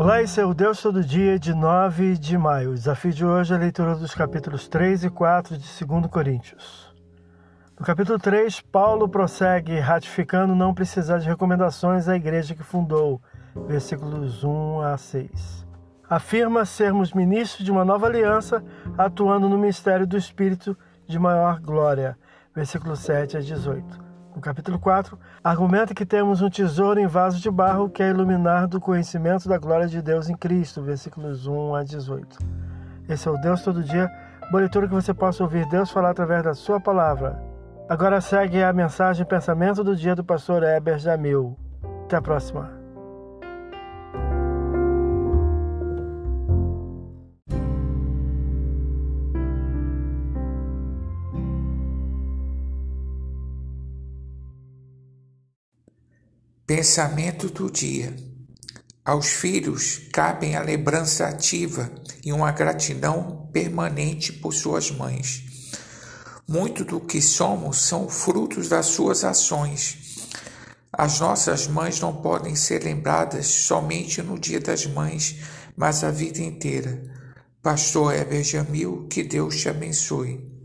Olá, esse é o Deus Todo Dia de 9 de maio. O desafio de hoje é a leitura dos capítulos 3 e 4 de 2 Coríntios. No capítulo 3, Paulo prossegue ratificando não precisar de recomendações à igreja que fundou, versículos 1 a 6. Afirma sermos ministros de uma nova aliança, atuando no ministério do Espírito de maior glória, versículos 7 a 18. No capítulo 4, argumenta que temos um tesouro em vaso de barro que é iluminar do conhecimento da glória de Deus em Cristo, versículos 1 a 18. Esse é o Deus Todo Dia, boa leitura que você possa ouvir Deus falar através da sua palavra. Agora segue a mensagem Pensamento do Dia do pastor Heber Jamil. Até a próxima. Pensamento do dia. Aos filhos cabem a lembrança ativa e uma gratidão permanente por suas mães. Muito do que somos são frutos das suas ações. As nossas mães não podem ser lembradas somente no Dia das Mães, mas a vida inteira. Pastor Heber Jamil, que Deus te abençoe.